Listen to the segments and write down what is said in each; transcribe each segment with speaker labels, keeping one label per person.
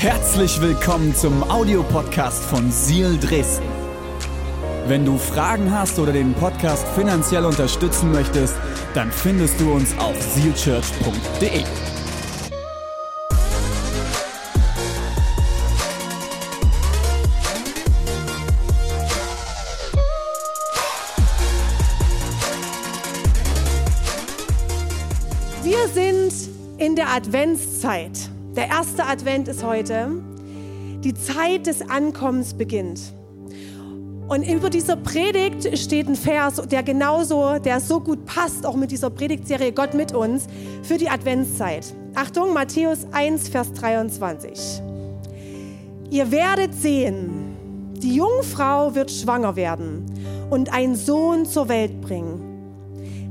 Speaker 1: Herzlich willkommen zum Audiopodcast von Seal Dresden. Wenn du Fragen hast oder den Podcast finanziell unterstützen möchtest, dann findest du uns auf sealchurch.de.
Speaker 2: Wir sind in der Adventszeit. Der erste Advent ist heute. Die Zeit des Ankommens beginnt. Und über dieser Predigt steht ein Vers, der genauso, der so gut passt, auch mit dieser Predigtserie Gott mit uns, für die Adventszeit. Achtung, Matthäus 1, Vers 23. Ihr werdet sehen, die Jungfrau wird schwanger werden und einen Sohn zur Welt bringen.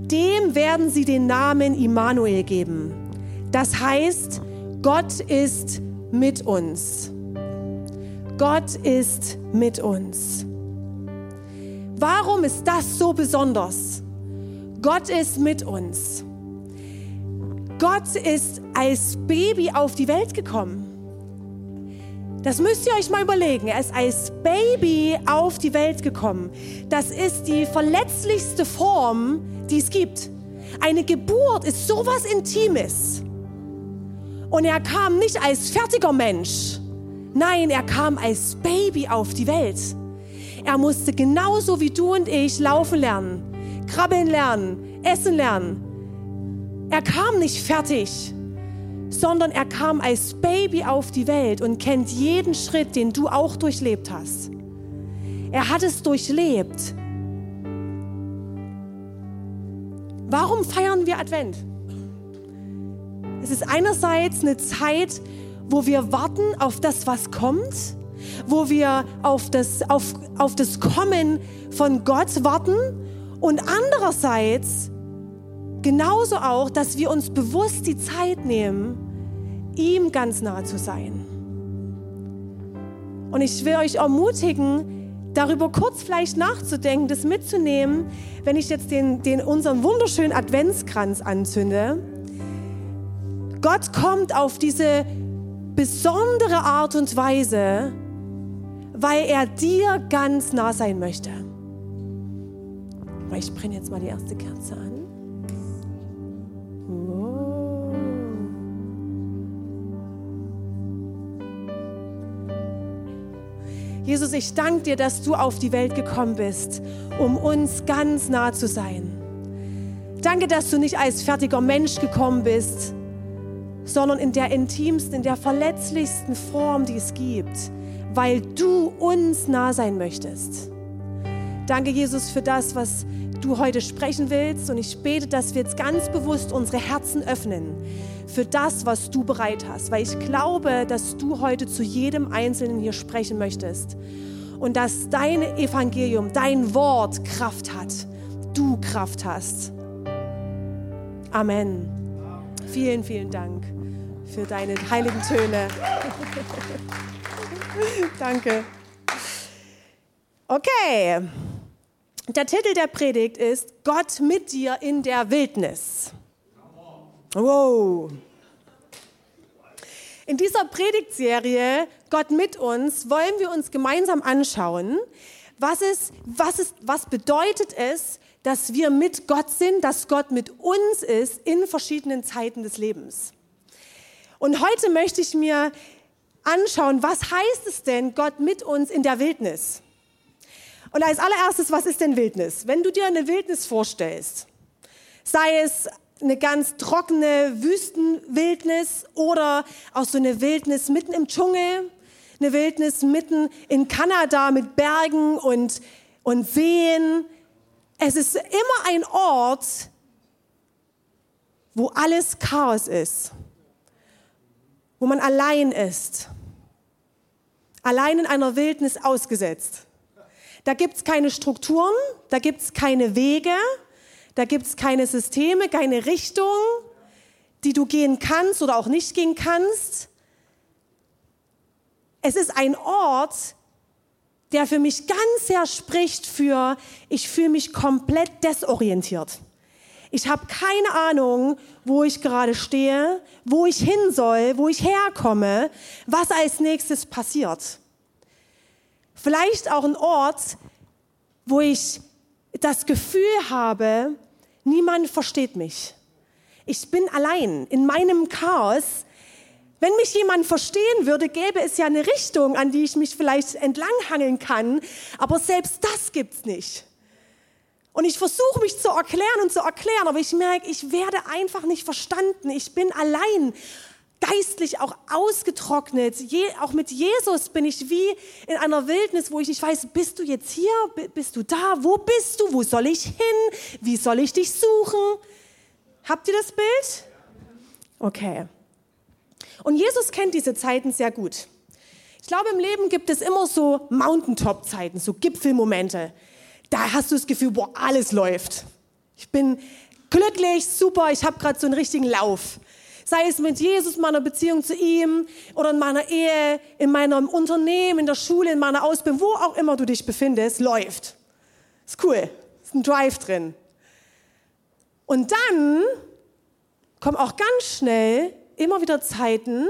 Speaker 2: Dem werden sie den Namen Immanuel geben. Das heißt, Gott ist mit uns. Gott ist mit uns. Warum ist das so besonders? Gott ist mit uns. Gott ist als Baby auf die Welt gekommen. Das müsst ihr euch mal überlegen. Er ist als Baby auf die Welt gekommen. Das ist die verletzlichste Form, die es gibt. Eine Geburt ist sowas Intimes. Und er kam nicht als fertiger Mensch. Nein, er kam als Baby auf die Welt. Er musste genauso wie du und ich laufen lernen, krabbeln lernen, essen lernen. Er kam nicht fertig, sondern er kam als Baby auf die Welt und kennt jeden Schritt, den du auch durchlebt hast. Er hat es durchlebt. Warum feiern wir Advent? Es ist einerseits eine Zeit, wo wir warten auf das, was kommt, wo wir auf das, auf, auf das Kommen von Gott warten und andererseits genauso auch, dass wir uns bewusst die Zeit nehmen, ihm ganz nah zu sein. Und ich will euch ermutigen, darüber kurz vielleicht nachzudenken, das mitzunehmen, wenn ich jetzt den, den unseren wunderschönen Adventskranz anzünde Gott kommt auf diese besondere Art und Weise, weil er dir ganz nah sein möchte. Ich brenne jetzt mal die erste Kerze an. Oh. Jesus, ich danke dir, dass du auf die Welt gekommen bist, um uns ganz nah zu sein. Danke, dass du nicht als fertiger Mensch gekommen bist, sondern in der intimsten, in der verletzlichsten Form, die es gibt, weil du uns nah sein möchtest. Danke, Jesus, für das, was du heute sprechen willst. Und ich bete, dass wir jetzt ganz bewusst unsere Herzen öffnen für das, was du bereit hast. Weil ich glaube, dass du heute zu jedem Einzelnen hier sprechen möchtest. Und dass dein Evangelium, dein Wort Kraft hat. Du Kraft hast. Amen. Vielen, vielen Dank für deine heiligen Töne. Danke. Okay. Der Titel der Predigt ist Gott mit dir in der Wildnis. Wow. In dieser Predigtserie Gott mit uns wollen wir uns gemeinsam anschauen, was, ist, was, ist, was bedeutet es, dass wir mit Gott sind, dass Gott mit uns ist in verschiedenen Zeiten des Lebens. Und heute möchte ich mir anschauen, was heißt es denn, Gott mit uns in der Wildnis? Und als allererstes, was ist denn Wildnis? Wenn du dir eine Wildnis vorstellst, sei es eine ganz trockene Wüstenwildnis oder auch so eine Wildnis mitten im Dschungel, eine Wildnis mitten in Kanada mit Bergen und, und Seen. Es ist immer ein Ort, wo alles Chaos ist wo man allein ist, allein in einer Wildnis ausgesetzt. Da gibt es keine Strukturen, da gibt es keine Wege, da gibt es keine Systeme, keine Richtung, die du gehen kannst oder auch nicht gehen kannst. Es ist ein Ort, der für mich ganz sehr spricht für, ich fühle mich komplett desorientiert. Ich habe keine Ahnung, wo ich gerade stehe, wo ich hin soll, wo ich herkomme, was als nächstes passiert. Vielleicht auch ein Ort, wo ich das Gefühl habe, niemand versteht mich. Ich bin allein in meinem Chaos. Wenn mich jemand verstehen würde, gäbe es ja eine Richtung, an die ich mich vielleicht entlanghangeln kann, aber selbst das gibt's nicht. Und ich versuche mich zu erklären und zu erklären, aber ich merke, ich werde einfach nicht verstanden. Ich bin allein, geistlich auch ausgetrocknet. Je, auch mit Jesus bin ich wie in einer Wildnis, wo ich nicht weiß, bist du jetzt hier? Bist du da? Wo bist du? Wo soll ich hin? Wie soll ich dich suchen? Habt ihr das Bild? Okay. Und Jesus kennt diese Zeiten sehr gut. Ich glaube, im Leben gibt es immer so Mountaintop-Zeiten, so Gipfelmomente da hast du das Gefühl, boah, alles läuft. Ich bin glücklich, super, ich habe gerade so einen richtigen Lauf. Sei es mit Jesus, meiner Beziehung zu ihm oder in meiner Ehe, in meinem Unternehmen, in der Schule, in meiner Ausbildung, wo auch immer du dich befindest, läuft. Ist cool, ist ein Drive drin. Und dann kommen auch ganz schnell immer wieder Zeiten,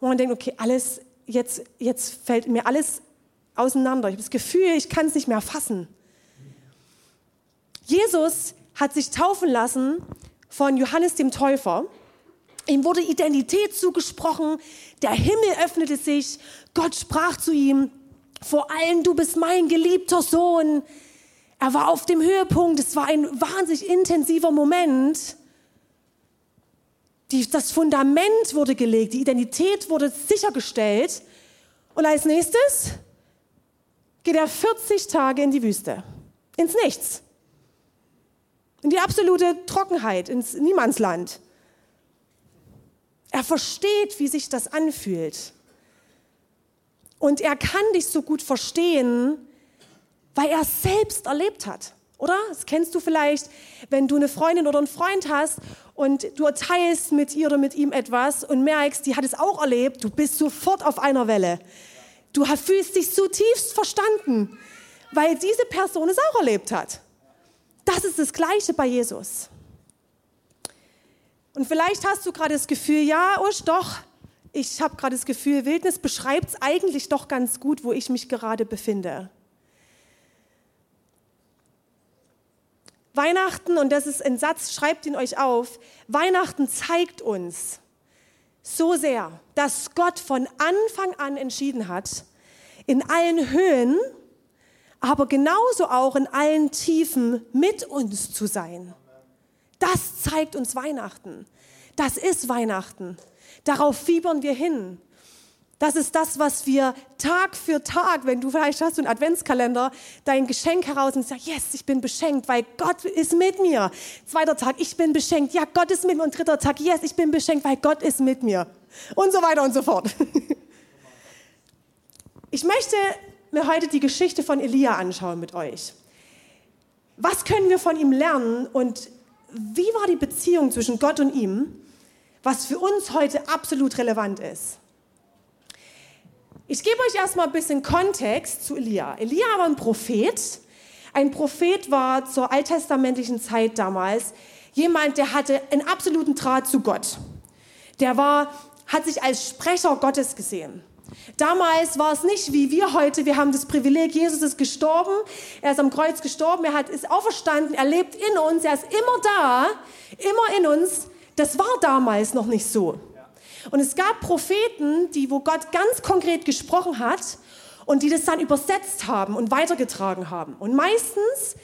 Speaker 2: wo man denkt, okay, alles, jetzt, jetzt fällt mir alles auseinander. Ich habe das Gefühl, ich kann es nicht mehr fassen. Jesus hat sich taufen lassen von Johannes dem Täufer. Ihm wurde Identität zugesprochen, der Himmel öffnete sich, Gott sprach zu ihm, vor allem du bist mein geliebter Sohn. Er war auf dem Höhepunkt, es war ein wahnsinnig intensiver Moment. Die, das Fundament wurde gelegt, die Identität wurde sichergestellt. Und als nächstes geht er 40 Tage in die Wüste, ins Nichts, in die absolute Trockenheit, ins Niemandsland. Er versteht, wie sich das anfühlt. Und er kann dich so gut verstehen, weil er es selbst erlebt hat. Oder? Das kennst du vielleicht, wenn du eine Freundin oder einen Freund hast und du teilst mit ihr oder mit ihm etwas und merkst, die hat es auch erlebt, du bist sofort auf einer Welle. Du fühlst dich zutiefst verstanden, weil diese Person es auch erlebt hat. Das ist das Gleiche bei Jesus. Und vielleicht hast du gerade das Gefühl, ja, Usch, doch, ich habe gerade das Gefühl, Wildnis beschreibt es eigentlich doch ganz gut, wo ich mich gerade befinde. Weihnachten, und das ist ein Satz, schreibt ihn euch auf, Weihnachten zeigt uns, so sehr, dass Gott von Anfang an entschieden hat, in allen Höhen, aber genauso auch in allen Tiefen mit uns zu sein. Das zeigt uns Weihnachten. Das ist Weihnachten. Darauf fiebern wir hin. Das ist das, was wir Tag für Tag, wenn du vielleicht hast einen Adventskalender, dein Geschenk heraus und sagst, yes, ich bin beschenkt, weil Gott ist mit mir. Zweiter Tag, ich bin beschenkt, ja, Gott ist mit mir. Und dritter Tag, yes, ich bin beschenkt, weil Gott ist mit mir. Und so weiter und so fort. Ich möchte mir heute die Geschichte von Elia anschauen mit euch. Was können wir von ihm lernen und wie war die Beziehung zwischen Gott und ihm, was für uns heute absolut relevant ist? Ich gebe euch erstmal ein bisschen Kontext zu Elia. Elia war ein Prophet. Ein Prophet war zur alttestamentlichen Zeit damals jemand, der hatte einen absoluten Draht zu Gott. Der war, hat sich als Sprecher Gottes gesehen. Damals war es nicht wie wir heute. Wir haben das Privileg, Jesus ist gestorben, er ist am Kreuz gestorben, er hat, ist auferstanden, er lebt in uns, er ist immer da, immer in uns. Das war damals noch nicht so. Und es gab Propheten, die, wo Gott ganz konkret gesprochen hat und die das dann übersetzt haben und weitergetragen haben. Und meistens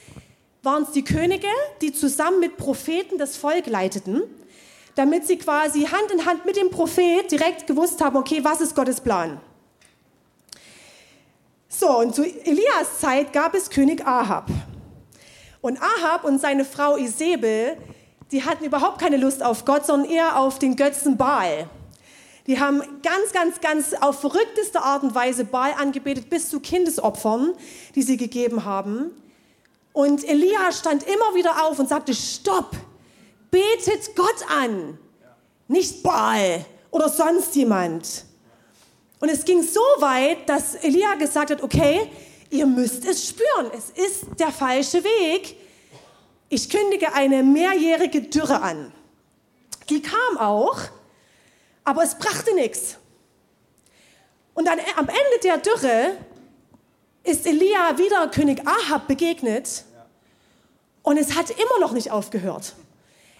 Speaker 2: waren es die Könige, die zusammen mit Propheten das Volk leiteten, damit sie quasi Hand in Hand mit dem Prophet direkt gewusst haben, okay, was ist Gottes Plan? So, und zu Elias Zeit gab es König Ahab. Und Ahab und seine Frau Isabel, die hatten überhaupt keine Lust auf Gott, sondern eher auf den Götzen Baal. Die haben ganz, ganz, ganz auf verrückteste Art und Weise Baal angebetet, bis zu Kindesopfern, die sie gegeben haben. Und Elia stand immer wieder auf und sagte, stopp, betet Gott an, nicht Baal oder sonst jemand. Und es ging so weit, dass Elia gesagt hat, okay, ihr müsst es spüren, es ist der falsche Weg. ich kündige eine mehrjährige Dürre an. Die kam auch, aber es brachte nichts. Und dann am Ende der Dürre ist Elia wieder König Ahab begegnet und es hat immer noch nicht aufgehört.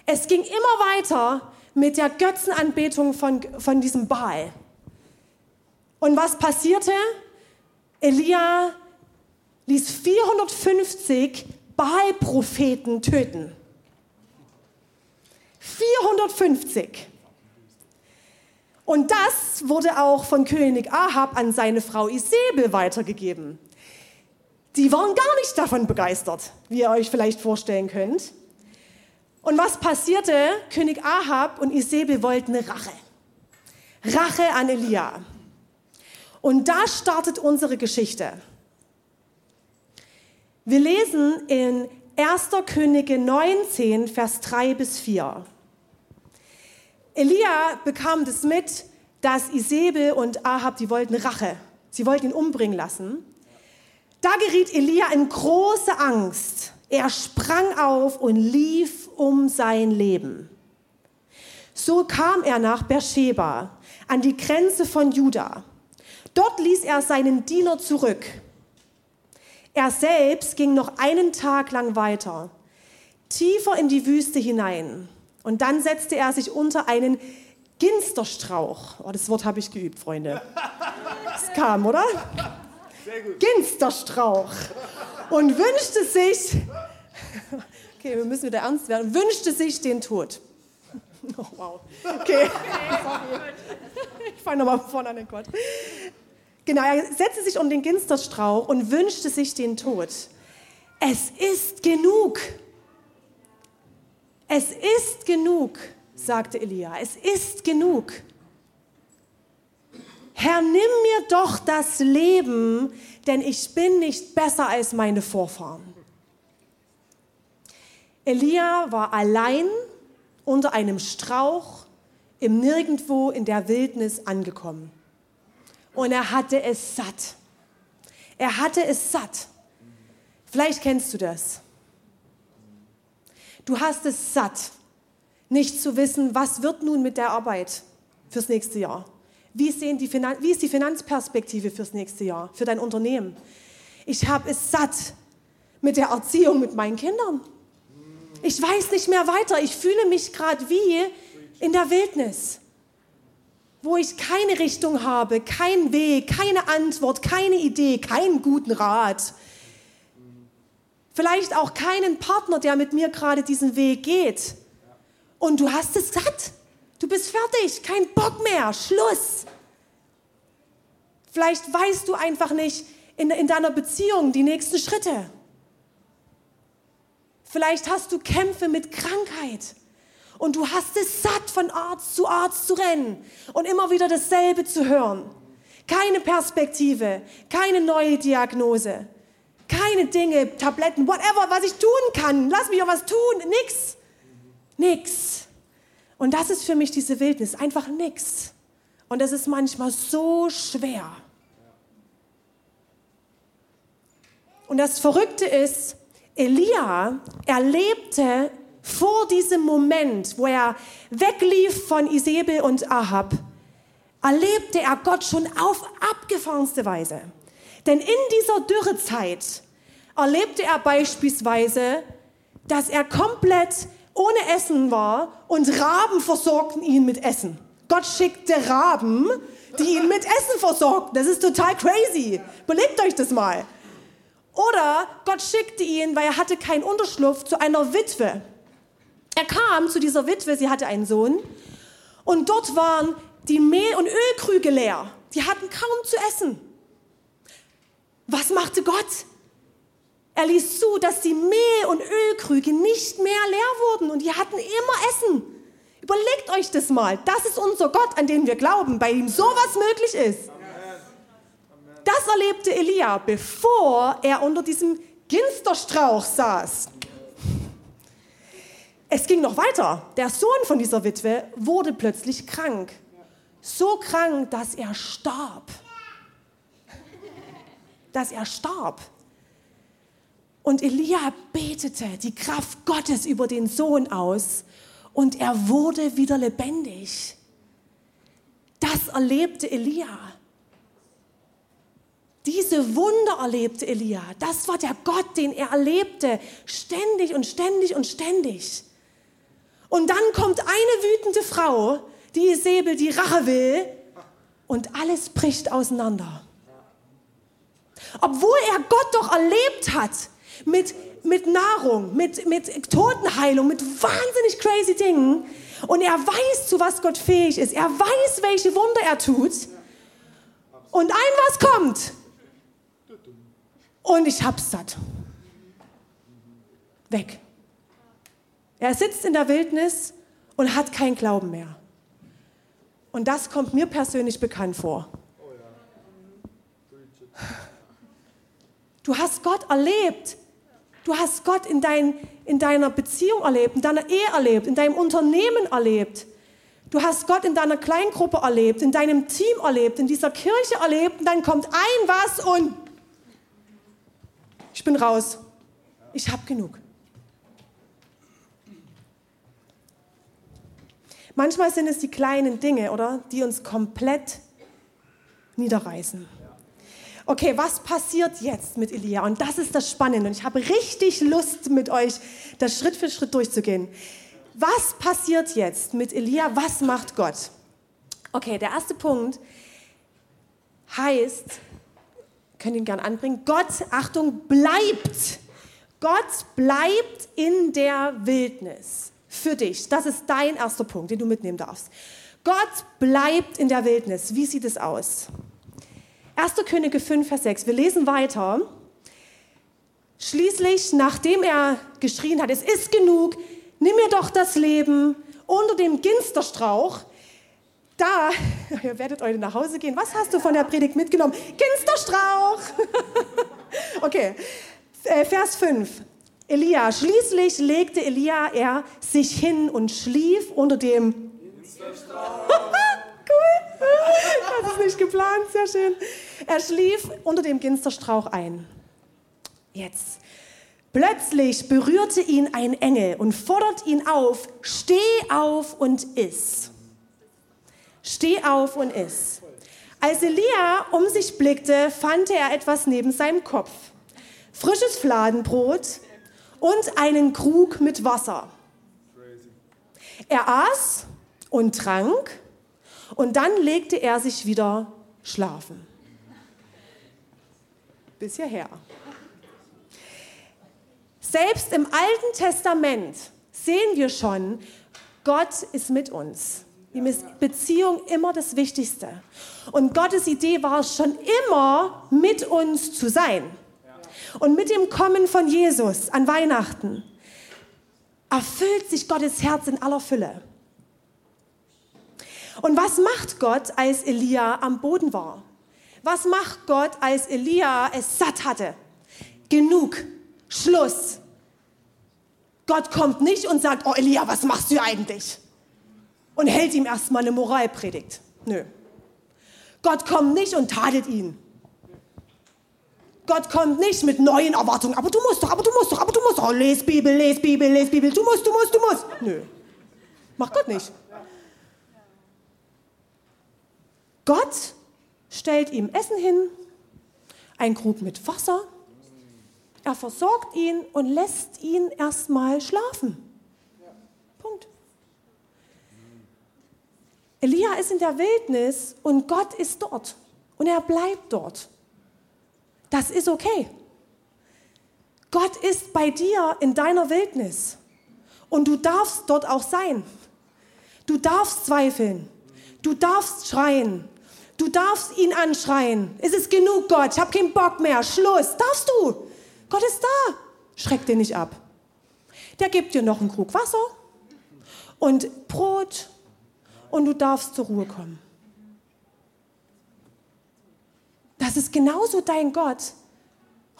Speaker 2: Es ging immer weiter mit der Götzenanbetung von, von diesem Baal. Und was passierte? Elia ließ 450 Baal-Propheten töten. 450. Und das wurde auch von König Ahab an seine Frau Isabel weitergegeben. Die waren gar nicht davon begeistert, wie ihr euch vielleicht vorstellen könnt. Und was passierte? König Ahab und Isabel wollten Rache. Rache an Elia. Und da startet unsere Geschichte. Wir lesen in 1. Könige 19, Vers 3 bis 4. Elia bekam das mit, dass Isabel und Ahab, die wollten Rache. Sie wollten ihn umbringen lassen. Da geriet Elia in große Angst. Er sprang auf und lief um sein Leben. So kam er nach Beersheba, an die Grenze von Juda. Dort ließ er seinen Diener zurück. Er selbst ging noch einen Tag lang weiter, tiefer in die Wüste hinein. Und dann setzte er sich unter einen Ginsterstrauch. Oh, das Wort habe ich geübt, Freunde. Es kam, oder? Ginsterstrauch. Und wünschte sich, okay, wir müssen wieder ernst werden, wünschte sich den Tod. Oh, wow. Okay. Sorry. Ich fange nochmal vorne an den Gott. Genau, er setzte sich um den Ginsterstrauch und wünschte sich den Tod. Es ist genug. Es ist genug, sagte Elia. Es ist genug. Herr, nimm mir doch das Leben, denn ich bin nicht besser als meine Vorfahren. Elia war allein unter einem Strauch im Nirgendwo in der Wildnis angekommen und er hatte es satt. Er hatte es satt. Vielleicht kennst du das. Du hast es satt, nicht zu wissen, was wird nun mit der Arbeit fürs nächste Jahr. Wie, sehen die Finan wie ist die Finanzperspektive fürs nächste Jahr, für dein Unternehmen? Ich habe es satt mit der Erziehung mit meinen Kindern. Ich weiß nicht mehr weiter. Ich fühle mich gerade wie in der Wildnis wo ich keine Richtung habe, keinen Weg, keine Antwort, keine Idee, keinen guten Rat. Vielleicht auch keinen Partner, der mit mir gerade diesen Weg geht. Und du hast es satt. Du bist fertig, kein Bock mehr, Schluss. Vielleicht weißt du einfach nicht in, in deiner Beziehung die nächsten Schritte. Vielleicht hast du Kämpfe mit Krankheit. Und du hast es satt, von Arzt zu Arzt zu rennen und immer wieder dasselbe zu hören. Keine Perspektive, keine neue Diagnose, keine Dinge, Tabletten, whatever, was ich tun kann. Lass mich auch was tun. Nix. Nix. Und das ist für mich diese Wildnis, einfach nix. Und das ist manchmal so schwer. Und das Verrückte ist, Elia erlebte vor diesem Moment, wo er weglief von Isabel und Ahab, erlebte er Gott schon auf abgefahrenste Weise. Denn in dieser Dürrezeit erlebte er beispielsweise, dass er komplett ohne Essen war und Raben versorgten ihn mit Essen. Gott schickte Raben, die ihn mit Essen versorgten. Das ist total crazy. Überlegt euch das mal. Oder Gott schickte ihn, weil er hatte keinen Unterschlupf, zu einer Witwe. Er kam zu dieser Witwe, sie hatte einen Sohn, und dort waren die Mehl- und Ölkrüge leer. Die hatten kaum zu essen. Was machte Gott? Er ließ zu, dass die Mehl- und Ölkrüge nicht mehr leer wurden und die hatten immer Essen. Überlegt euch das mal. Das ist unser Gott, an den wir glauben, bei ihm sowas möglich ist. Das erlebte Elia, bevor er unter diesem Ginsterstrauch saß. Es ging noch weiter. Der Sohn von dieser Witwe wurde plötzlich krank. So krank, dass er starb. Dass er starb. Und Elia betete die Kraft Gottes über den Sohn aus und er wurde wieder lebendig. Das erlebte Elia. Diese Wunder erlebte Elia. Das war der Gott, den er erlebte. Ständig und ständig und ständig. Und dann kommt eine wütende Frau, die Säbel, die Rache will, und alles bricht auseinander. Obwohl er Gott doch erlebt hat mit, mit Nahrung, mit, mit Totenheilung, mit wahnsinnig crazy Dingen. Und er weiß, zu was Gott fähig ist. Er weiß, welche Wunder er tut. Und ein was kommt. Und ich hab's satt. Weg. Er sitzt in der Wildnis und hat keinen Glauben mehr. Und das kommt mir persönlich bekannt vor. Du hast Gott erlebt. Du hast Gott in, dein, in deiner Beziehung erlebt, in deiner Ehe erlebt, in deinem Unternehmen erlebt. Du hast Gott in deiner Kleingruppe erlebt, in deinem Team erlebt, in dieser Kirche erlebt und dann kommt ein was und ich bin raus. Ich habe genug. Manchmal sind es die kleinen Dinge, oder, die uns komplett niederreißen. Okay, was passiert jetzt mit Elia? Und das ist das Spannende. Und ich habe richtig Lust, mit euch das Schritt für Schritt durchzugehen. Was passiert jetzt mit Elia? Was macht Gott? Okay, der erste Punkt heißt, könnt ihn gern anbringen. Gott, Achtung, bleibt. Gott bleibt in der Wildnis für dich. Das ist dein erster Punkt, den du mitnehmen darfst. Gott bleibt in der Wildnis. Wie sieht es aus? 1. Könige 5, Vers 6. Wir lesen weiter. Schließlich, nachdem er geschrien hat, es ist genug, nimm mir doch das Leben unter dem Ginsterstrauch, da, ihr werdet heute nach Hause gehen. Was hast du von der Predigt mitgenommen? Ginsterstrauch. okay, äh, Vers 5. Elia, schließlich legte Elia er sich hin und schlief unter dem Ginsterstrauch. Das ist nicht geplant, sehr schön. Er schlief unter dem Ginsterstrauch ein. Jetzt. Plötzlich berührte ihn ein Engel und fordert ihn auf, steh auf und iss. Steh auf und iss. Als Elia um sich blickte, fand er etwas neben seinem Kopf. Frisches Fladenbrot und einen Krug mit Wasser. Er aß und trank und dann legte er sich wieder schlafen. Bis hierher. Selbst im Alten Testament sehen wir schon, Gott ist mit uns. Ihm ist Beziehung immer das Wichtigste. Und Gottes Idee war es schon immer, mit uns zu sein. Und mit dem Kommen von Jesus an Weihnachten erfüllt sich Gottes Herz in aller Fülle. Und was macht Gott, als Elia am Boden war? Was macht Gott, als Elia es satt hatte? Genug, Schluss. Gott kommt nicht und sagt, oh Elia, was machst du eigentlich? und hält ihm erstmal eine Moralpredigt. Nö. Gott kommt nicht und tadelt ihn. Gott kommt nicht mit neuen Erwartungen. Aber du musst doch, aber du musst doch, aber du musst doch. Oh, les Bibel, les Bibel, les Bibel. Du musst, du musst, du musst. Nö. Macht Gott nicht. Gott stellt ihm Essen hin, ein Krug mit Wasser. Er versorgt ihn und lässt ihn erstmal schlafen. Elia ist in der Wildnis und Gott ist dort und er bleibt dort. Das ist okay. Gott ist bei dir in deiner Wildnis und du darfst dort auch sein. Du darfst zweifeln. Du darfst schreien. Du darfst ihn anschreien. Es ist genug, Gott. Ich habe keinen Bock mehr. Schluss. Darfst du. Gott ist da. Schreck dir nicht ab. Der gibt dir noch einen Krug Wasser und Brot und du darfst zur Ruhe kommen. Das ist genauso dein Gott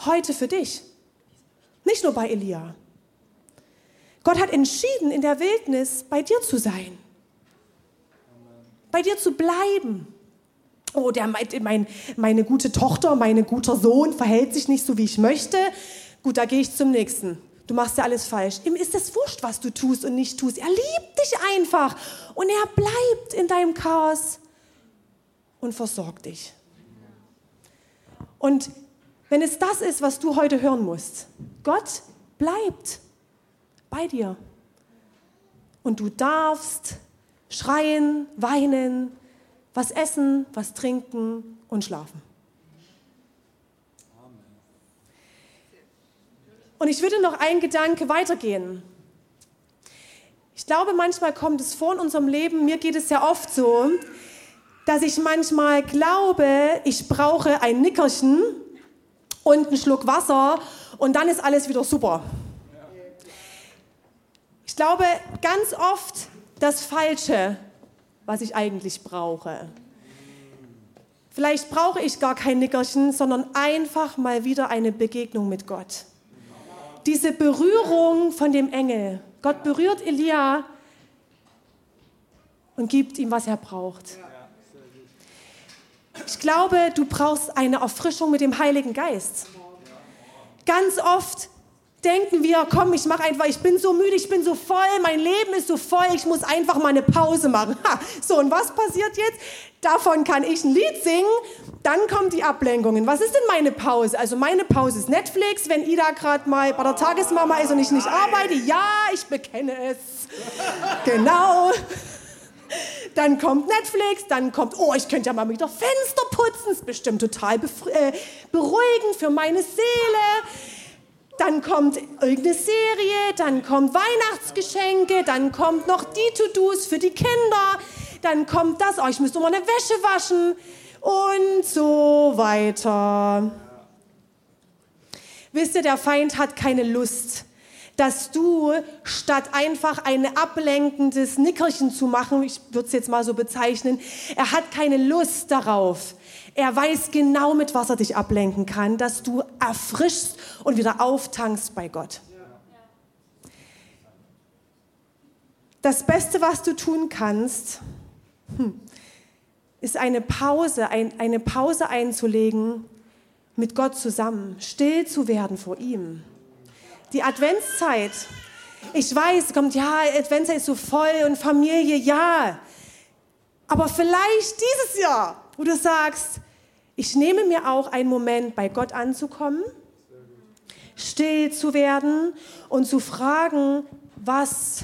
Speaker 2: heute für dich. Nicht nur bei Elia. Gott hat entschieden, in der Wildnis bei dir zu sein. Bei dir zu bleiben. Oh, der, mein, meine gute Tochter, mein guter Sohn verhält sich nicht so, wie ich möchte. Gut, da gehe ich zum nächsten. Du machst ja alles falsch. Ihm ist es wurscht, was du tust und nicht tust. Er liebt dich einfach und er bleibt in deinem Chaos und versorgt dich. Und wenn es das ist, was du heute hören musst, Gott bleibt bei dir. Und du darfst schreien, weinen, was essen, was trinken und schlafen. Und ich würde noch einen Gedanke weitergehen. Ich glaube, manchmal kommt es vor in unserem Leben, mir geht es ja oft so, dass ich manchmal glaube, ich brauche ein Nickerchen und einen Schluck Wasser und dann ist alles wieder super. Ich glaube ganz oft das Falsche, was ich eigentlich brauche. Vielleicht brauche ich gar kein Nickerchen, sondern einfach mal wieder eine Begegnung mit Gott. Diese Berührung von dem Engel. Gott berührt Elia und gibt ihm, was er braucht. Ich glaube, du brauchst eine Erfrischung mit dem Heiligen Geist. Ganz oft denken wir, komm, ich mache einfach, ich bin so müde, ich bin so voll, mein Leben ist so voll, ich muss einfach mal eine Pause machen. Ha, so, und was passiert jetzt? Davon kann ich ein Lied singen, dann kommen die Ablenkungen. Was ist denn meine Pause? Also meine Pause ist Netflix, wenn Ida gerade mal bei der Tagesmama ist und ich nicht arbeite. Ja, ich bekenne es. Genau. Dann kommt Netflix, dann kommt, oh, ich könnte ja mal wieder Fenster putzen, ist bestimmt total äh, beruhigend für meine Seele dann kommt irgendeine Serie, dann kommt Weihnachtsgeschenke, dann kommt noch die To-Dos für die Kinder, dann kommt das, oh, ich müsste mal eine Wäsche waschen und so weiter. Wisst ihr, der Feind hat keine Lust, dass du statt einfach ein ablenkendes Nickerchen zu machen, ich würde es jetzt mal so bezeichnen, er hat keine Lust darauf, er weiß genau, mit was er dich ablenken kann, dass du erfrischst und wieder auftankst bei Gott. Das Beste, was du tun kannst, hm, ist eine Pause, ein, eine Pause einzulegen mit Gott zusammen, still zu werden vor ihm. Die Adventszeit, ich weiß, kommt, ja, Adventszeit ist so voll und Familie, ja. Aber vielleicht dieses Jahr wo du sagst, ich nehme mir auch einen Moment, bei Gott anzukommen, still zu werden und zu fragen, was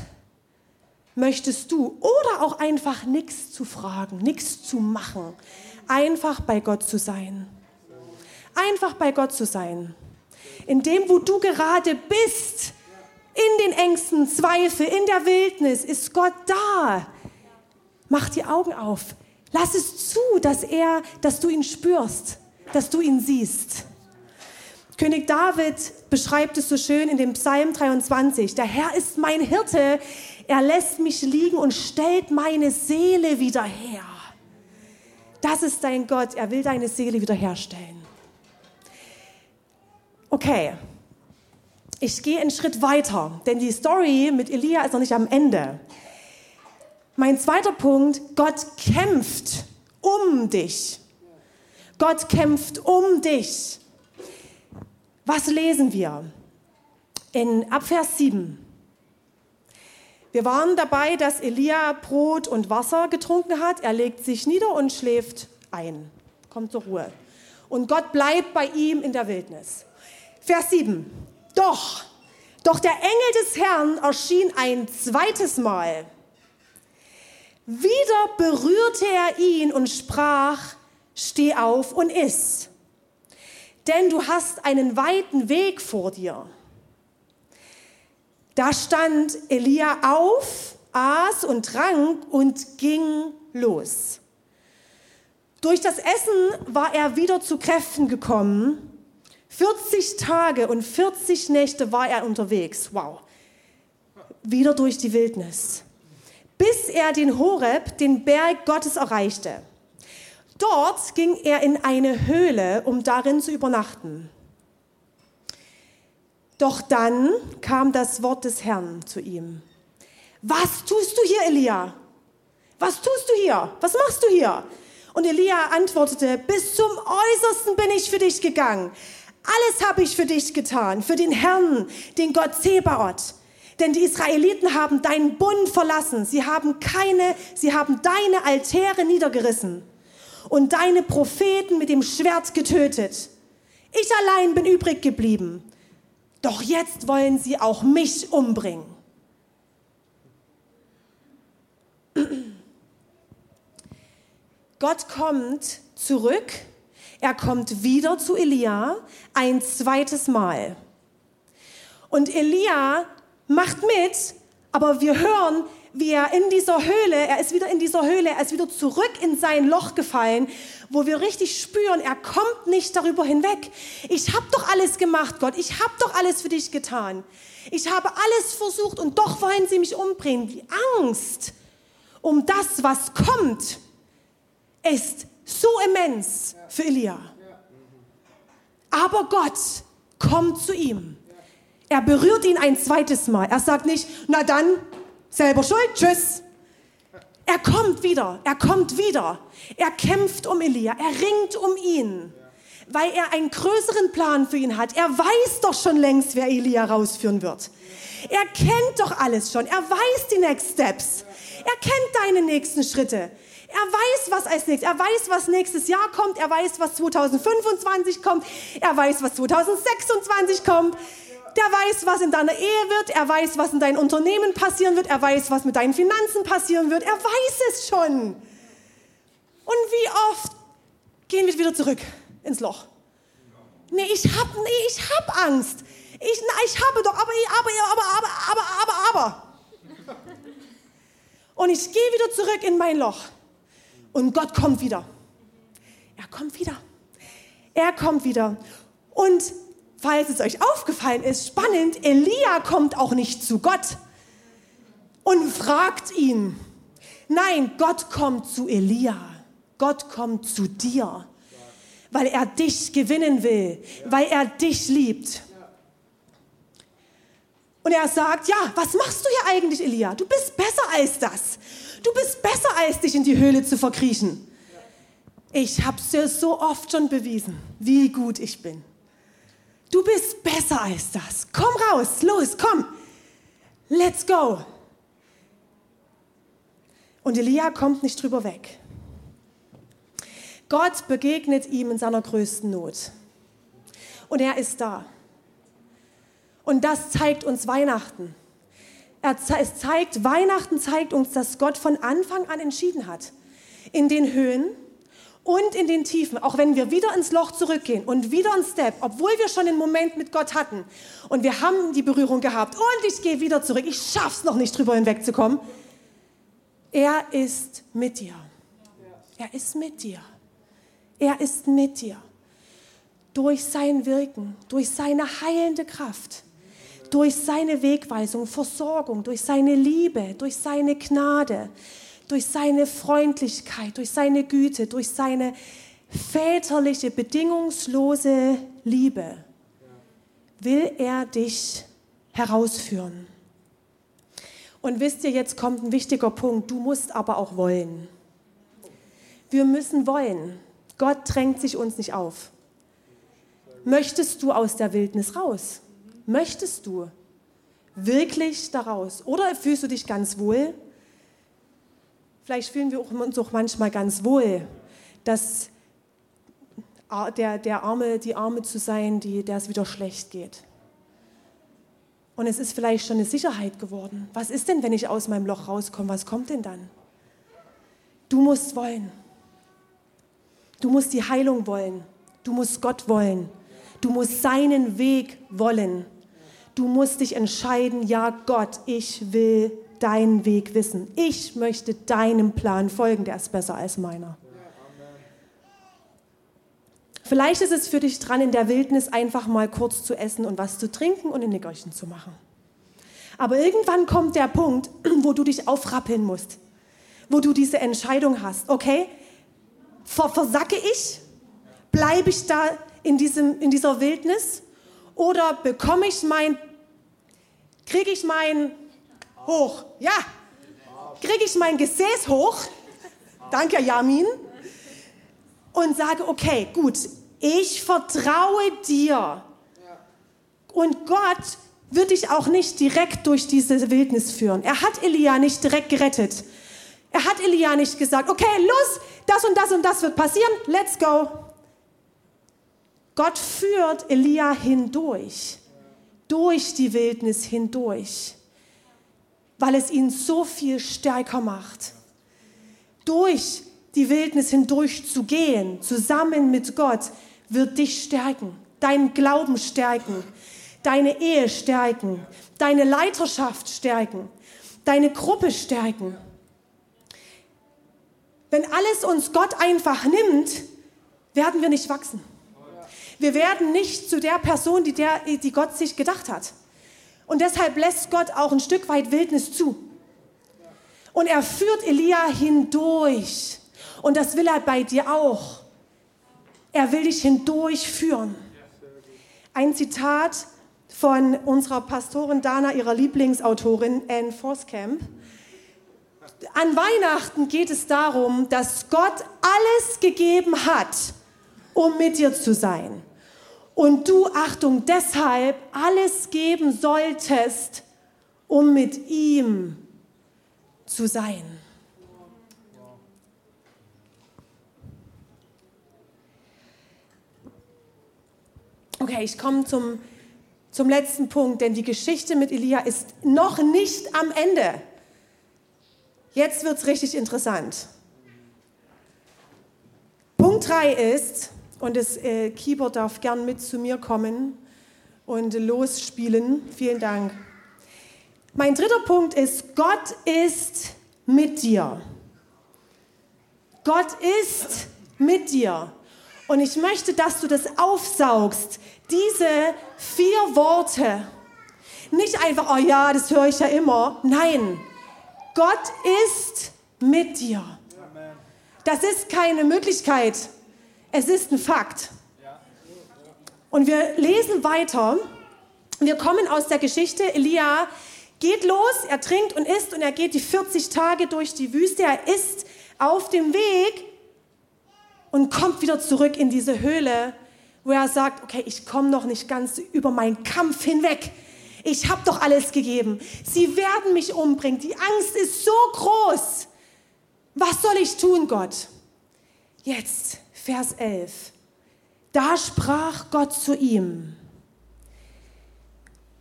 Speaker 2: möchtest du? Oder auch einfach nichts zu fragen, nichts zu machen. Einfach bei Gott zu sein. Einfach bei Gott zu sein. In dem, wo du gerade bist, in den Ängsten, Zweifel, in der Wildnis, ist Gott da. Mach die Augen auf. Lass es zu, dass er, dass du ihn spürst, dass du ihn siehst. König David beschreibt es so schön in dem Psalm 23. Der Herr ist mein Hirte, er lässt mich liegen und stellt meine Seele wieder her. Das ist dein Gott, er will deine Seele wiederherstellen. Okay, ich gehe einen Schritt weiter, denn die Story mit Elia ist noch nicht am Ende. Mein zweiter Punkt, Gott kämpft um dich. Gott kämpft um dich. Was lesen wir? In Abvers 7. Wir waren dabei, dass Elia Brot und Wasser getrunken hat. Er legt sich nieder und schläft ein, kommt zur Ruhe. Und Gott bleibt bei ihm in der Wildnis. Vers 7. Doch, doch der Engel des Herrn erschien ein zweites Mal wieder berührte er ihn und sprach, steh auf und iss, denn du hast einen weiten Weg vor dir. Da stand Elia auf, aß und trank und ging los. Durch das Essen war er wieder zu Kräften gekommen. 40 Tage und 40 Nächte war er unterwegs. Wow. Wieder durch die Wildnis bis er den Horeb, den Berg Gottes, erreichte. Dort ging er in eine Höhle, um darin zu übernachten. Doch dann kam das Wort des Herrn zu ihm. Was tust du hier, Elia? Was tust du hier? Was machst du hier? Und Elia antwortete, bis zum Äußersten bin ich für dich gegangen. Alles habe ich für dich getan, für den Herrn, den Gott Zebaoth. Denn die Israeliten haben deinen Bund verlassen. Sie haben keine, sie haben deine Altäre niedergerissen und deine Propheten mit dem Schwert getötet. Ich allein bin übrig geblieben. Doch jetzt wollen sie auch mich umbringen. Gott kommt zurück. Er kommt wieder zu Elia ein zweites Mal. Und Elia macht mit, aber wir hören, wie er in dieser Höhle, er ist wieder in dieser Höhle, er ist wieder zurück in sein Loch gefallen, wo wir richtig spüren, er kommt nicht darüber hinweg. Ich habe doch alles gemacht, Gott, ich habe doch alles für dich getan. Ich habe alles versucht und doch wollen sie mich umbringen. Die Angst um das, was kommt, ist so immens für Elia. Aber Gott kommt zu ihm. Er berührt ihn ein zweites Mal. Er sagt nicht, na dann, selber schuld, tschüss. Er kommt wieder, er kommt wieder. Er kämpft um Elia, er ringt um ihn, weil er einen größeren Plan für ihn hat. Er weiß doch schon längst, wer Elia rausführen wird. Er kennt doch alles schon, er weiß die Next Steps. Er kennt deine nächsten Schritte. Er weiß, was als nächstes, er weiß, was nächstes Jahr kommt, er weiß, was 2025 kommt, er weiß, was 2026 kommt. Der weiß, was in deiner Ehe wird, er weiß, was in deinem Unternehmen passieren wird, er weiß, was mit deinen Finanzen passieren wird, er weiß es schon. Und wie oft gehen wir wieder zurück ins Loch? Nee, ich hab, nee, ich hab Angst. Ich, na, ich habe doch, aber, aber, aber, aber, aber, aber, aber. Und ich gehe wieder zurück in mein Loch. Und Gott kommt wieder. Er kommt wieder. Er kommt wieder. Und falls es euch aufgefallen ist, spannend, Elia kommt auch nicht zu Gott und fragt ihn. Nein, Gott kommt zu Elia. Gott kommt zu dir, weil er dich gewinnen will, weil er dich liebt. Und er sagt, ja, was machst du hier eigentlich, Elia? Du bist besser als das. Du bist besser als dich in die Höhle zu verkriechen. Ich habe es dir so oft schon bewiesen, wie gut ich bin. Du bist besser als das. Komm raus, los, komm. Let's go. Und Elia kommt nicht drüber weg. Gott begegnet ihm in seiner größten Not. Und er ist da. Und das zeigt uns Weihnachten. es zeigt, Weihnachten zeigt uns, dass Gott von Anfang an entschieden hat. In den Höhen und in den Tiefen, auch wenn wir wieder ins Loch zurückgehen und wieder ein Step, obwohl wir schon den Moment mit Gott hatten und wir haben die Berührung gehabt und ich gehe wieder zurück, ich schaff's noch nicht drüber hinwegzukommen. Er ist mit dir. Er ist mit dir. Er ist mit dir. Durch sein Wirken, durch seine heilende Kraft durch seine Wegweisung, Versorgung, durch seine Liebe, durch seine Gnade, durch seine Freundlichkeit, durch seine Güte, durch seine väterliche, bedingungslose Liebe will er dich herausführen. Und wisst ihr, jetzt kommt ein wichtiger Punkt, du musst aber auch wollen. Wir müssen wollen. Gott drängt sich uns nicht auf. Möchtest du aus der Wildnis raus? Möchtest du wirklich daraus? Oder fühlst du dich ganz wohl? Vielleicht fühlen wir uns auch manchmal ganz wohl, dass der, der Arme, die Arme zu sein, die, der es wieder schlecht geht. Und es ist vielleicht schon eine Sicherheit geworden. Was ist denn, wenn ich aus meinem Loch rauskomme? Was kommt denn dann? Du musst wollen. Du musst die Heilung wollen. Du musst Gott wollen. Du musst seinen Weg wollen. Du musst dich entscheiden, ja Gott, ich will deinen Weg wissen. Ich möchte deinem Plan folgen, der ist besser als meiner. Vielleicht ist es für dich dran, in der Wildnis einfach mal kurz zu essen und was zu trinken und ein Nickerchen zu machen. Aber irgendwann kommt der Punkt, wo du dich aufrappeln musst, wo du diese Entscheidung hast. Okay, versacke ich? Bleibe ich da in, diesem, in dieser Wildnis? Oder bekomme ich mein kriege ich mein hoch, ja, kriege ich mein Gesäß hoch, danke Jamin, und sage, okay, gut, ich vertraue dir. Und Gott wird dich auch nicht direkt durch diese Wildnis führen. Er hat Elia nicht direkt gerettet. Er hat Elia nicht gesagt, okay, los, das und das und das wird passieren, let's go. Gott führt Elia hindurch, durch die Wildnis hindurch, weil es ihn so viel stärker macht. Durch die Wildnis hindurch zu gehen, zusammen mit Gott, wird dich stärken, deinen Glauben stärken, deine Ehe stärken, deine Leiterschaft stärken, deine Gruppe stärken. Wenn alles uns Gott einfach nimmt, werden wir nicht wachsen. Wir werden nicht zu der Person, die, der, die Gott sich gedacht hat. Und deshalb lässt Gott auch ein Stück weit Wildnis zu. Und er führt Elia hindurch. Und das will er bei dir auch. Er will dich hindurchführen. Ein Zitat von unserer Pastorin Dana, ihrer Lieblingsautorin Anne Forskamp. An Weihnachten geht es darum, dass Gott alles gegeben hat, um mit dir zu sein und du, Achtung, deshalb alles geben solltest, um mit ihm zu sein. Okay, ich komme zum, zum letzten Punkt, denn die Geschichte mit Elia ist noch nicht am Ende. Jetzt wird es richtig interessant. Punkt 3 ist, und das äh, Keyboard darf gern mit zu mir kommen und losspielen. Vielen Dank. Mein dritter Punkt ist, Gott ist mit dir. Gott ist mit dir. Und ich möchte, dass du das aufsaugst, diese vier Worte. Nicht einfach, oh ja, das höre ich ja immer. Nein, Gott ist mit dir. Das ist keine Möglichkeit. Es ist ein Fakt. Und wir lesen weiter. Wir kommen aus der Geschichte. Elia geht los, er trinkt und isst und er geht die 40 Tage durch die Wüste. Er ist auf dem Weg und kommt wieder zurück in diese Höhle, wo er sagt, okay, ich komme noch nicht ganz über meinen Kampf hinweg. Ich habe doch alles gegeben. Sie werden mich umbringen. Die Angst ist so groß. Was soll ich tun, Gott? Jetzt Vers 11. Da sprach Gott zu ihm,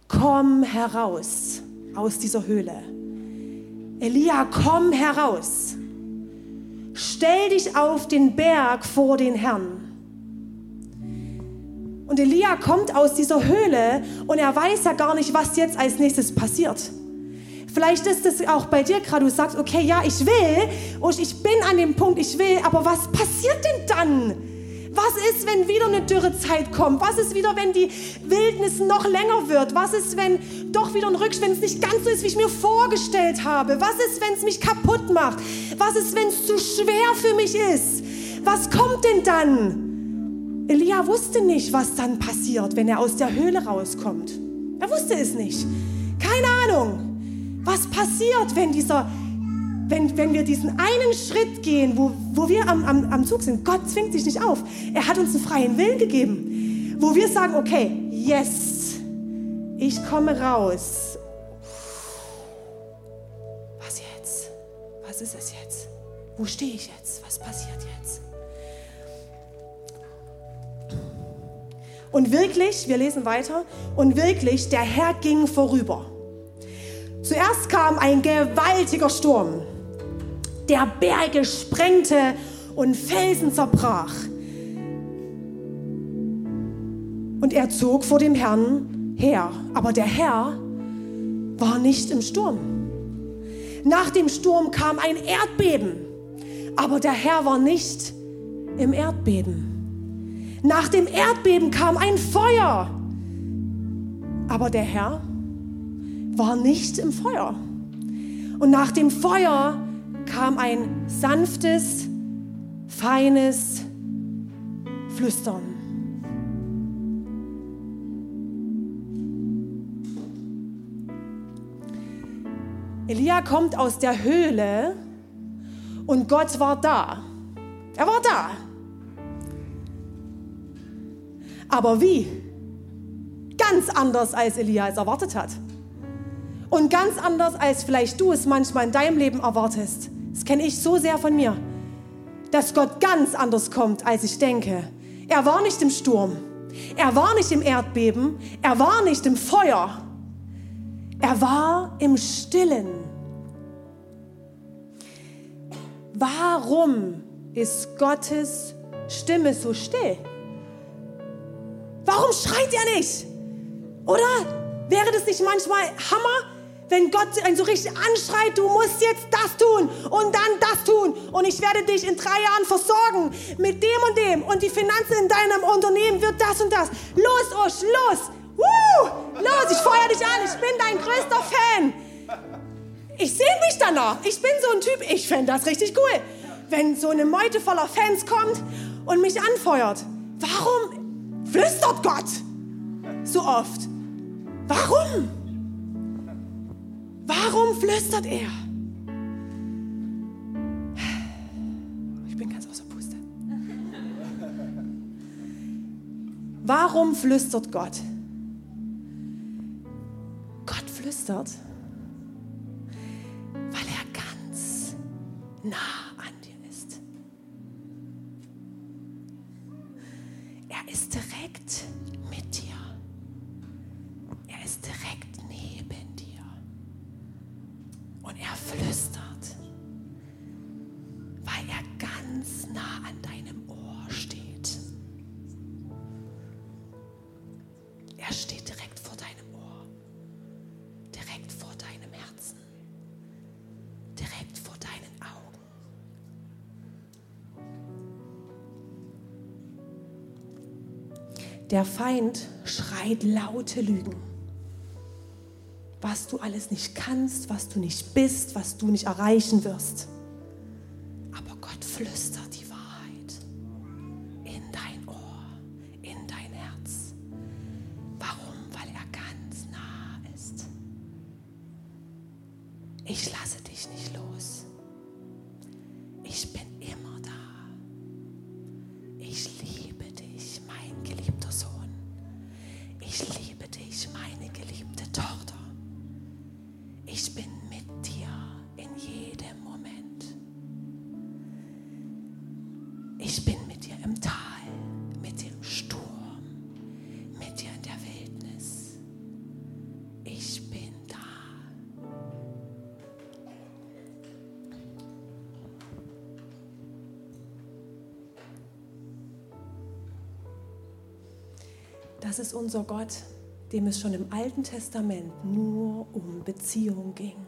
Speaker 2: komm heraus aus dieser Höhle. Elia, komm heraus. Stell dich auf den Berg vor den Herrn. Und Elia kommt aus dieser Höhle und er weiß ja gar nicht, was jetzt als nächstes passiert. Vielleicht ist es auch bei dir gerade, du sagst, okay, ja, ich will und ich bin an dem Punkt, ich will, aber was passiert denn dann? Was ist, wenn wieder eine Dürrezeit kommt? Was ist wieder, wenn die Wildnis noch länger wird? Was ist, wenn doch wieder ein Rückschritt, wenn es nicht ganz so ist, wie ich mir vorgestellt habe? Was ist, wenn es mich kaputt macht? Was ist, wenn es zu schwer für mich ist? Was kommt denn dann? Elia wusste nicht, was dann passiert, wenn er aus der Höhle rauskommt. Er wusste es nicht. Keine Ahnung. Was passiert, wenn, dieser, wenn, wenn wir diesen einen Schritt gehen, wo, wo wir am, am, am Zug sind? Gott zwingt sich nicht auf. Er hat uns einen freien Willen gegeben, wo wir sagen, okay, yes, ich komme raus. Was jetzt? Was ist es jetzt? Wo stehe ich jetzt? Was passiert jetzt? Und wirklich, wir lesen weiter, und wirklich, der Herr ging vorüber. Zuerst kam ein gewaltiger Sturm, der Berge sprengte und Felsen zerbrach. Und er zog vor dem Herrn her. Aber der Herr war nicht im Sturm. Nach dem Sturm kam ein Erdbeben. Aber der Herr war nicht im Erdbeben. Nach dem Erdbeben kam ein Feuer. Aber der Herr war nicht im Feuer. Und nach dem Feuer kam ein sanftes, feines Flüstern. Elia kommt aus der Höhle und Gott war da. Er war da. Aber wie? Ganz anders, als Elia es erwartet hat. Und ganz anders, als vielleicht du es manchmal in deinem Leben erwartest. Das kenne ich so sehr von mir. Dass Gott ganz anders kommt, als ich denke. Er war nicht im Sturm. Er war nicht im Erdbeben. Er war nicht im Feuer. Er war im Stillen. Warum ist Gottes Stimme so still? Warum schreit er nicht? Oder wäre das nicht manchmal Hammer, wenn Gott einen so richtig anschreit, du musst jetzt das tun und dann das tun und ich werde dich in drei Jahren versorgen mit dem und dem und die Finanzen in deinem Unternehmen wird das und das. Los, Usch, los! Woo! Los, ich feuer dich an, ich bin dein größter Fan. Ich sehe mich danach. Ich bin so ein Typ, ich fände das richtig cool. Wenn so eine Meute voller Fans kommt und mich anfeuert. Warum flüstert Gott so oft? Warum? Warum flüstert er? Ich bin ganz außer Puste. Warum flüstert Gott? Gott flüstert, weil er ganz nah an dir ist. Er ist direkt Der Feind schreit laute Lügen. Was du alles nicht kannst, was du nicht bist, was du nicht erreichen wirst. Aber Gott flüstert unser Gott, dem es schon im Alten Testament nur um Beziehung ging.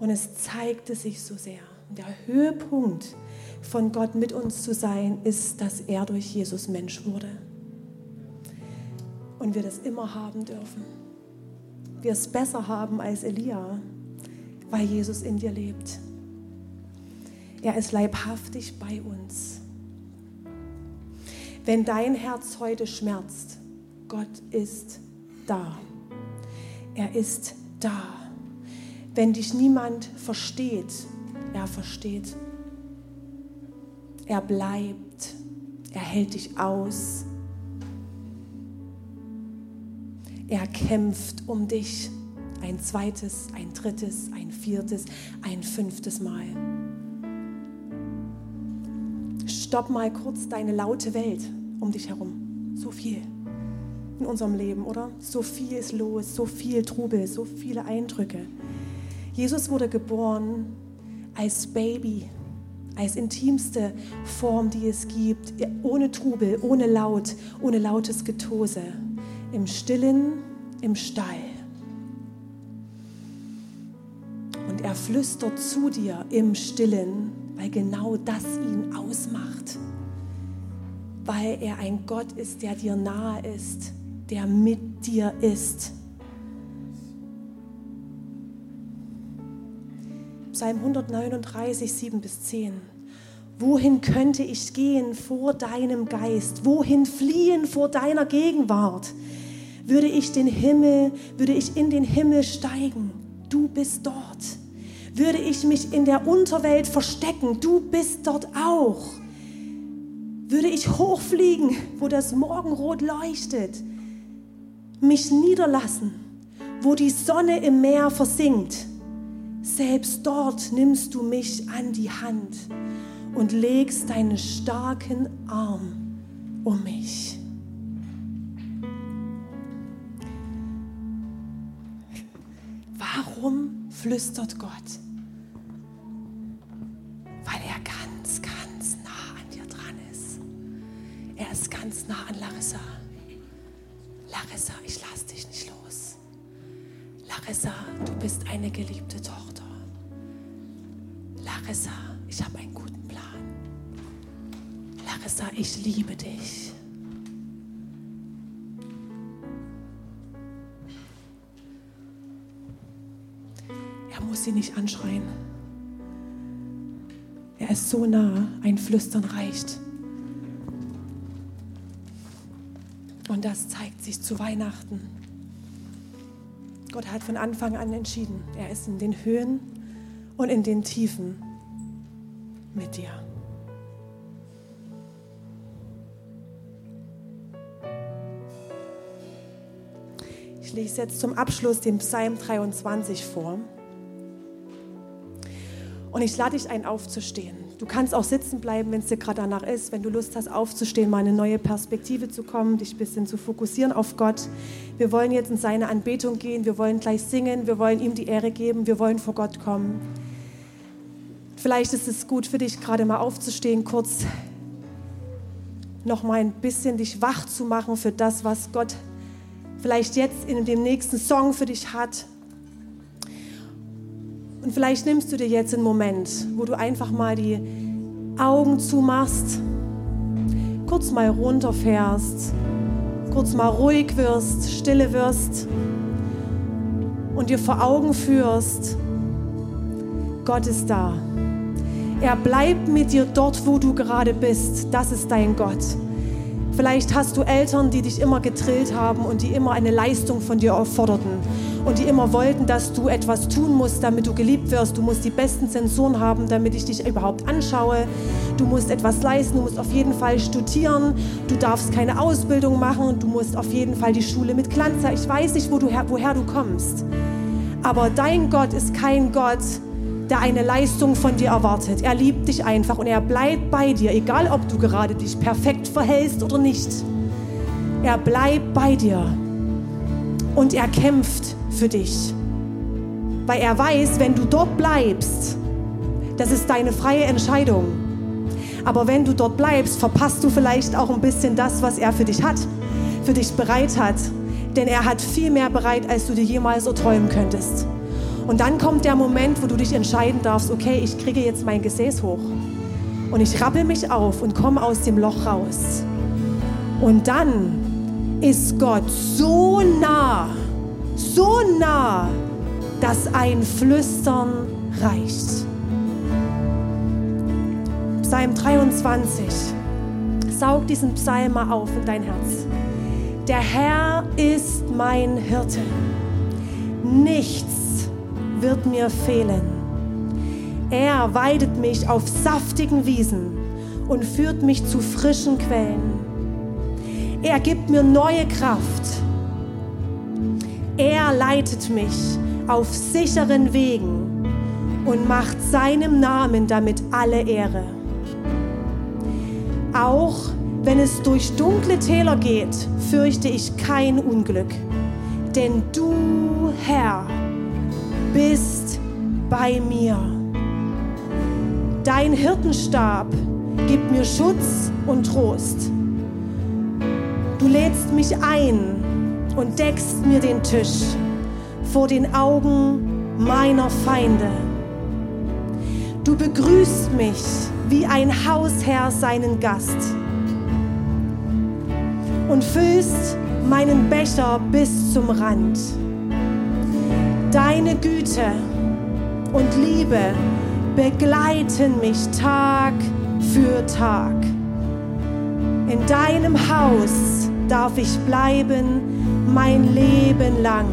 Speaker 2: Und es zeigte sich so sehr. Der Höhepunkt von Gott mit uns zu sein, ist, dass er durch Jesus Mensch wurde. Und wir das immer haben dürfen. Wir es besser haben als Elia, weil Jesus in dir lebt. Er ist leibhaftig bei uns. Wenn dein Herz heute schmerzt, Gott ist da. Er ist da. Wenn dich niemand versteht, er versteht. Er bleibt. Er hält dich aus. Er kämpft um dich ein zweites, ein drittes, ein viertes, ein fünftes Mal. Stopp mal kurz deine laute Welt um dich herum. So viel in unserem Leben, oder? So viel ist los, so viel Trubel, so viele Eindrücke. Jesus wurde geboren als Baby, als intimste Form, die es gibt, ohne Trubel, ohne Laut, ohne lautes Getose, im Stillen, im Stall. Und er flüstert zu dir im Stillen, weil genau das ihn ausmacht. Weil er ein Gott ist, der dir nahe ist, der mit dir ist. Psalm 139, 7 bis 10. Wohin könnte ich gehen vor deinem Geist? Wohin fliehen vor deiner Gegenwart? Würde ich den Himmel, würde ich in den Himmel steigen? Du bist dort. Würde ich mich in der Unterwelt verstecken? Du bist dort auch würde ich hochfliegen, wo das Morgenrot leuchtet, mich niederlassen, wo die Sonne im Meer versinkt. Selbst dort nimmst du mich an die Hand und legst deinen starken Arm um mich. Warum flüstert Gott? Weil er ganz, ganz nah an dir dran ist. Er ist ganz nah an Larissa. Larissa, ich lass dich nicht los. Larissa, du bist eine geliebte Tochter. Larissa, ich habe einen guten Plan. Larissa, ich liebe dich. Er muss sie nicht anschreien. Er ist so nah, ein Flüstern reicht. Das zeigt sich zu Weihnachten. Gott hat von Anfang an entschieden, er ist in den Höhen und in den Tiefen mit dir. Ich lese jetzt zum Abschluss den Psalm 23 vor. Und ich lade dich ein, aufzustehen. Du kannst auch sitzen bleiben, wenn es dir gerade danach ist, wenn du Lust hast, aufzustehen, mal eine neue Perspektive zu kommen, dich ein bisschen zu fokussieren auf Gott. Wir wollen jetzt in seine Anbetung gehen, wir wollen gleich singen, wir wollen ihm die Ehre geben, wir wollen vor Gott kommen. Vielleicht ist es gut für dich, gerade mal aufzustehen, kurz noch mal ein bisschen dich wach zu machen für das, was Gott vielleicht jetzt in dem nächsten Song für dich hat. Und vielleicht nimmst du dir jetzt einen Moment, wo du einfach mal die Augen zumachst, kurz mal runterfährst, kurz mal ruhig wirst, stille wirst und dir vor Augen führst, Gott ist da. Er bleibt mit dir dort, wo du gerade bist. Das ist dein Gott. Vielleicht hast du Eltern, die dich immer getrillt haben und die immer eine Leistung von dir forderten und die immer wollten, dass du etwas tun musst, damit du geliebt wirst. Du musst die besten Sensoren haben, damit ich dich überhaupt anschaue. Du musst etwas leisten, du musst auf jeden Fall studieren, du darfst keine Ausbildung machen, du musst auf jeden Fall die Schule mit Glanz. Ich weiß nicht, wo du her, woher du kommst. Aber dein Gott ist kein Gott, der eine Leistung von dir erwartet. Er liebt dich einfach und er bleibt bei dir, egal ob du gerade dich perfekt verhältst oder nicht. Er bleibt bei dir und er kämpft für dich. Weil er weiß, wenn du dort bleibst, das ist deine freie Entscheidung. Aber wenn du dort bleibst, verpasst du vielleicht auch ein bisschen das, was er für dich hat, für dich bereit hat. Denn er hat viel mehr bereit, als du dir jemals erträumen könntest. Und dann kommt der Moment, wo du dich entscheiden darfst, okay, ich kriege jetzt mein Gesäß hoch. Und ich rappel mich auf und komme aus dem Loch raus. Und dann ist Gott so nah, so nah, dass ein Flüstern reicht. Psalm 23. Saug diesen Psalm mal auf in dein Herz. Der Herr ist mein Hirte. Nichts wird mir fehlen. Er weidet mich auf saftigen Wiesen und führt mich zu frischen Quellen. Er gibt mir neue Kraft. Er leitet mich auf sicheren Wegen und macht seinem Namen damit alle Ehre. Auch wenn es durch dunkle Täler geht, fürchte ich kein Unglück, denn du, Herr, bist bei mir. Dein Hirtenstab gibt mir Schutz und Trost. Du lädst mich ein und deckst mir den Tisch vor den Augen meiner Feinde. Du begrüßt mich wie ein Hausherr seinen Gast und füllst meinen Becher bis zum Rand. Deine Güte und Liebe begleiten mich Tag für Tag. In deinem Haus darf ich bleiben mein Leben lang.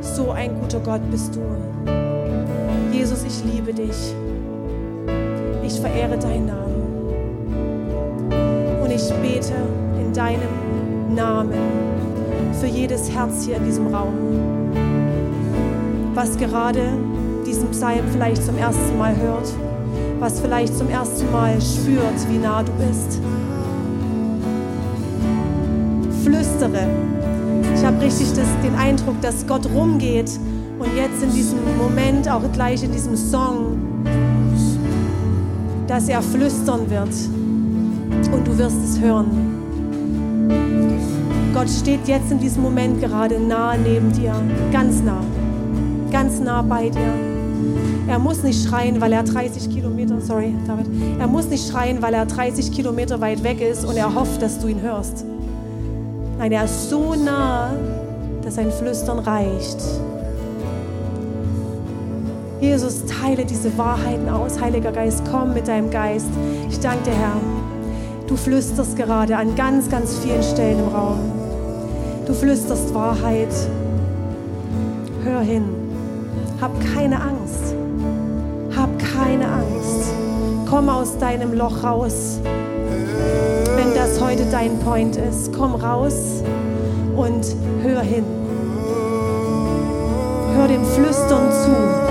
Speaker 2: So ein guter Gott bist du. Jesus, ich liebe dich. Ich verehre deinen Namen. Bete in deinem Namen für jedes Herz hier in diesem Raum, was gerade diesen Psalm vielleicht zum ersten Mal hört, was vielleicht zum ersten Mal spürt, wie nah du bist. Flüstere. Ich habe richtig das, den Eindruck, dass Gott rumgeht und jetzt in diesem Moment, auch gleich in diesem Song, dass er flüstern wird und du wirst es hören. Gott steht jetzt in diesem Moment gerade nah neben dir, ganz nah, ganz nah bei dir. Er muss nicht schreien, weil er 30 Kilometer, sorry, David, er muss nicht schreien, weil er 30 Kilometer weit weg ist und er hofft, dass du ihn hörst. Nein, er ist so nah, dass sein Flüstern reicht. Jesus, teile diese Wahrheiten aus. Heiliger Geist, komm mit deinem Geist. Ich danke dir, Herr. Du flüsterst gerade an ganz, ganz vielen Stellen im Raum. Du flüsterst Wahrheit. Hör hin. Hab keine Angst. Hab keine Angst. Komm aus deinem Loch raus. Wenn das heute dein Point ist, komm raus und hör hin. Hör dem Flüstern zu.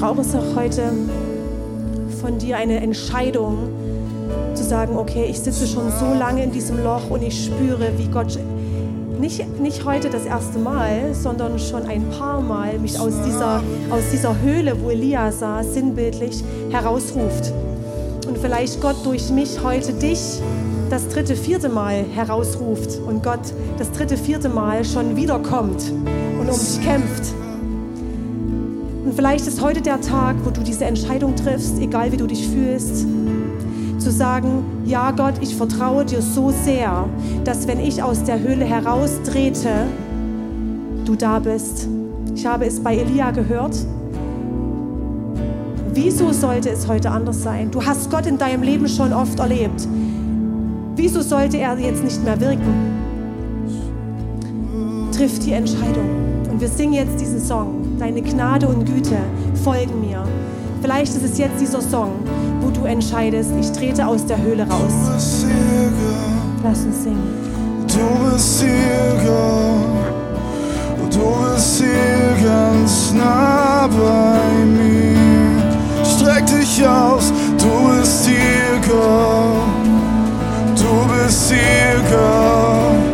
Speaker 2: Braucht es auch heute von dir eine Entscheidung, zu sagen, okay, ich sitze schon so lange in diesem Loch und ich spüre, wie Gott nicht, nicht heute das erste Mal, sondern schon ein paar Mal mich aus dieser, aus dieser Höhle, wo Elia saß, sinnbildlich herausruft. Und vielleicht Gott durch mich heute dich das dritte, vierte Mal herausruft und Gott das dritte, vierte Mal schon wiederkommt und um dich kämpft. Und vielleicht ist heute der Tag, wo du diese Entscheidung triffst, egal wie du dich fühlst, zu sagen, ja Gott, ich vertraue dir so sehr, dass wenn ich aus der Höhle heraustrete, du da bist. Ich habe es bei Elia gehört. Wieso sollte es heute anders sein? Du hast Gott in deinem Leben schon oft erlebt. Wieso sollte er jetzt nicht mehr wirken? Triff die Entscheidung. Wir singen jetzt diesen Song. Deine Gnade und Güte folgen mir. Vielleicht ist es jetzt dieser Song, wo du entscheidest, ich trete aus der Höhle raus.
Speaker 3: Du bist Sieger.
Speaker 2: Lass uns singen.
Speaker 3: Du bist hier, Gott. Du bist hier ganz nah bei mir. Streck dich aus, du bist hier, Gott. Du bist hier, Gott.